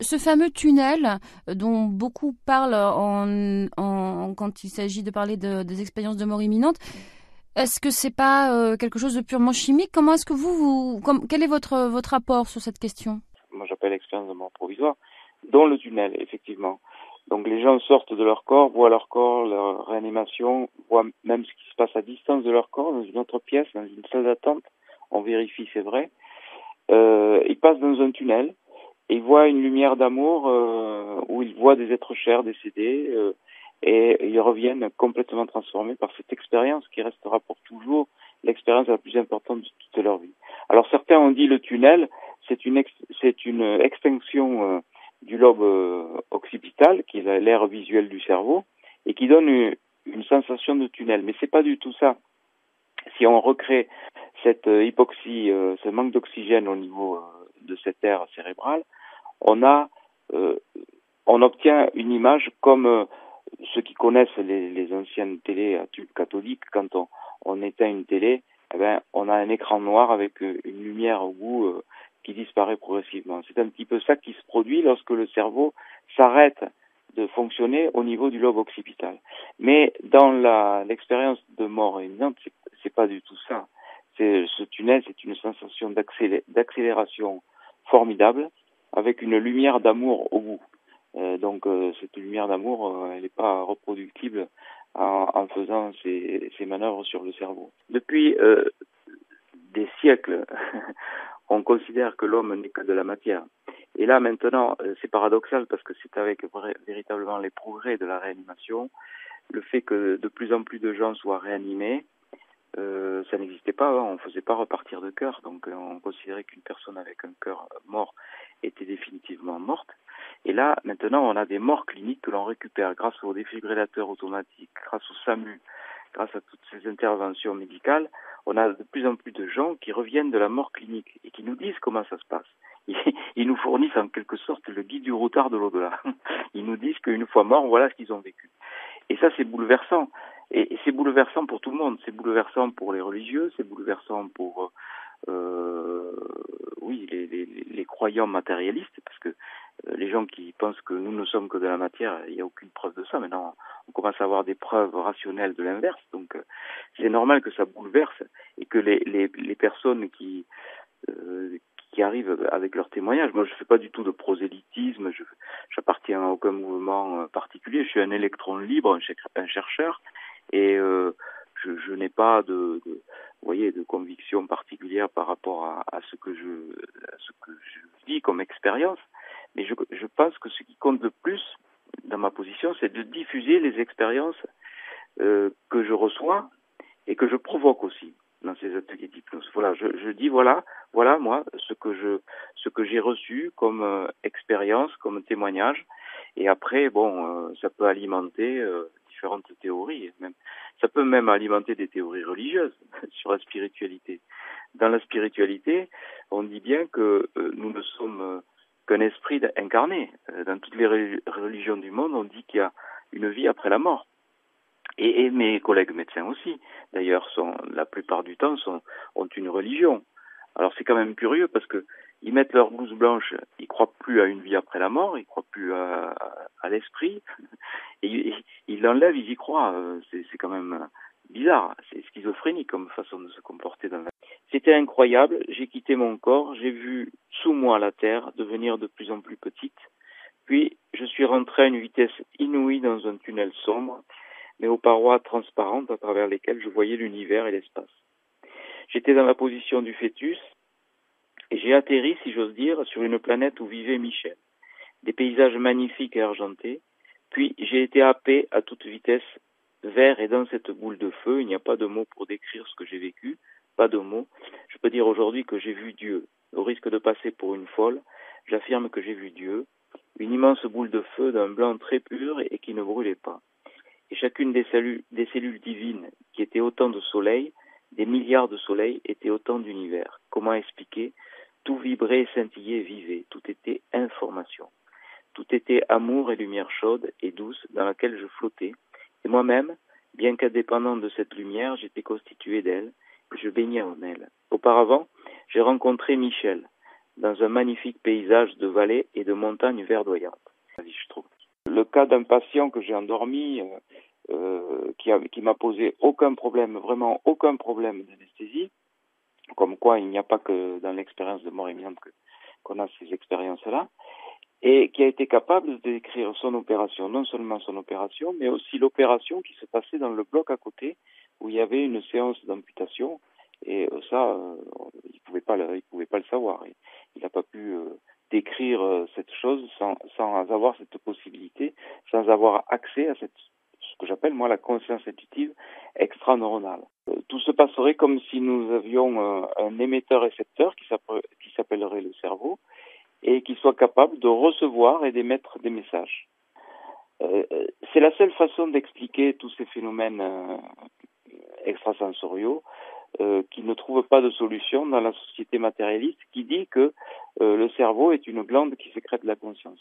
Ce fameux tunnel dont beaucoup parlent en, quand il s'agit de parler de, des expériences de mort imminente, est-ce que c'est pas euh, quelque chose de purement chimique? Comment est-ce que vous, vous quel est votre votre rapport sur cette question? Moi, j'appelle expérience de mort provisoire, dans le tunnel, effectivement. Donc, les gens sortent de leur corps, voient leur corps, leur réanimation, voient même ce qui se passe à distance de leur corps, dans une autre pièce, dans une salle d'attente. On vérifie, c'est vrai. Euh, ils passent dans un tunnel et ils voient une lumière d'amour euh, où ils voient des êtres chers décédés. Euh, et ils reviennent complètement transformés par cette expérience qui restera pour toujours l'expérience la plus importante de toute leur vie. Alors certains ont dit le tunnel, c'est une c'est une extinction euh, du lobe euh, occipital, qui est l'air visuel du cerveau, et qui donne une, une sensation de tunnel. Mais c'est pas du tout ça. Si on recrée cette euh, hypoxie, ce manque d'oxygène au niveau de cette air cérébral, on a, on obtient une image comme ceux qui connaissent les, anciennes télés à tube catholique, quand on, on éteint une télé, eh ben, on a un écran noir avec euh, une lumière au bout euh, qui disparaît progressivement. C'est un petit peu ça qui se produit lorsque le cerveau s'arrête de fonctionner au niveau du lobe occipital. Mais dans l'expérience de mort imminente, c'est pas du tout ça. Ce tunnel, c'est une sensation d'accélération formidable avec une lumière d'amour au bout. Euh, donc euh, cette lumière d'amour, euh, elle n'est pas reproductible en, en faisant ces, ces, manœuvres sur le cerveau. Depuis des siècles, on considère que l'homme n'est que de la matière. Et là maintenant, c'est paradoxal parce que c'est avec véritablement les progrès de la réanimation, le fait que de plus en plus de gens soient réanimés, euh, pas avant, on ne faisait pas repartir de cœur, donc on considérait qu'une personne avec un cœur mort était définitivement morte. Et là, maintenant, on a des morts cliniques que l'on récupère grâce aux défibrillateurs automatiques, grâce au SAMU, grâce à toutes ces interventions médicales. On a de plus en plus de gens qui reviennent de la mort clinique et qui nous disent comment ça se passe. Ils nous fournissent en quelque sorte le guide du routard de l'au-delà. Ils nous disent qu'une fois morts, voilà ce qu'ils ont vécu. Et ça, c'est bouleversant. Et c'est bouleversant pour tout le monde. C'est bouleversant pour les religieux, c'est bouleversant pour euh, oui les, les, les, croyants matérialistes, parce que euh, les gens qui pensent que nous ne sommes que de la matière, il n'y a aucune preuve de ça. Maintenant, on commence à avoir des preuves rationnelles de l'inverse. Donc, euh, c'est normal que ça bouleverse et que les, les, les personnes qui euh, qui arrivent avec leurs témoignages. Moi, je ne fais pas du tout de prosélytisme. Je j'appartiens à aucun mouvement particulier. Je suis un électron libre, un, chercheur, et euh, je, je n'ai pas de, de, voyez, de conviction particulière par rapport à, à ce que je à ce que je dis comme expérience. Mais je, je pense que ce qui compte le plus dans ma position, c'est de diffuser les expériences euh, que je reçois et que je provoque aussi dans ces ateliers d'hypnose. Voilà, je, je, dis voilà, voilà moi ce que je ce que j'ai reçu comme euh, expérience, comme témoignage. Et après, bon, euh, ça peut alimenter euh, différentes théories. Même, ça peut même alimenter des théories religieuses sur la spiritualité. Dans la spiritualité, on dit bien que euh, nous ne sommes qu'un esprit incarné. Euh, dans toutes les religions du monde, on dit qu'il y a une vie après la mort. Et, mes collègues médecins aussi, d'ailleurs, la plupart du temps sont, ont une religion. Alors c'est quand même curieux parce que ils mettent leur blouse blanche, ils croient plus à une vie après la mort, ils croient plus à, à, l'esprit, ils l'enlèvent, ils y croient. Euh, c'est quand même bizarre, c'est schizophrénique comme façon de se comporter dans la c'était incroyable, j'ai quitté mon corps, j'ai vu sous moi la Terre devenir de plus en plus petite, puis je suis rentré à une vitesse inouïe dans un tunnel sombre, mais aux parois transparentes à travers lesquelles je voyais l'univers et l'espace. J'étais dans la position du fœtus, et j'ai atterri, si j'ose dire, sur une planète où vivait Michel. Des paysages magnifiques et argentés, puis j'ai été happé à toute vitesse vers et dans cette boule de feu, il n'y a pas de mots pour décrire ce que j'ai vécu, pas de mots. Je peux dire aujourd'hui que j'ai vu Dieu. Au risque de passer pour une folle, j'affirme que j'ai vu Dieu, une immense boule de feu d'un blanc très pur et qui ne brûlait pas. Et chacune des cellules, des cellules divines, qui étaient autant de soleils, des milliards de soleils, étaient autant d'univers. Comment expliquer? Tout vibrait, scintillait, vivait. Tout était information. Tout était amour et lumière chaude et douce dans laquelle je flottais. Et moi-même, bien qu'indépendant de cette lumière, j'étais constitué d'elle, je baignais en elle. Auparavant, j'ai rencontré Michel dans un magnifique paysage de vallées et de montagnes verdoyantes. Le cas d'un patient que j'ai endormi, euh, qui m'a posé aucun problème, vraiment aucun problème d'anesthésie, comme quoi il n'y a pas que dans l'expérience de mort imminente qu'on a ces expériences-là, et qui a été capable de décrire son opération, non seulement son opération, mais aussi l'opération qui se passait dans le bloc à côté, où il y avait une séance d'amputation, et euh, ça, euh, il pouvait pouvait pas le savoir. Il n'a pas pu euh, décrire cette chose sans, sans avoir cette possibilité, sans avoir accès à cette ce que j'appelle moi la conscience intuitive extraneuronale. Tout se passerait comme si nous avions un émetteur-récepteur qui s'appellerait le cerveau et qui soit capable de recevoir et d'émettre des messages. c'est la seule façon d'expliquer tous ces phénomènes extrasensoriaux euh, qui ne trouve pas de solution dans la société matérialiste qui dit que euh, le cerveau est une glande qui sécrète la conscience.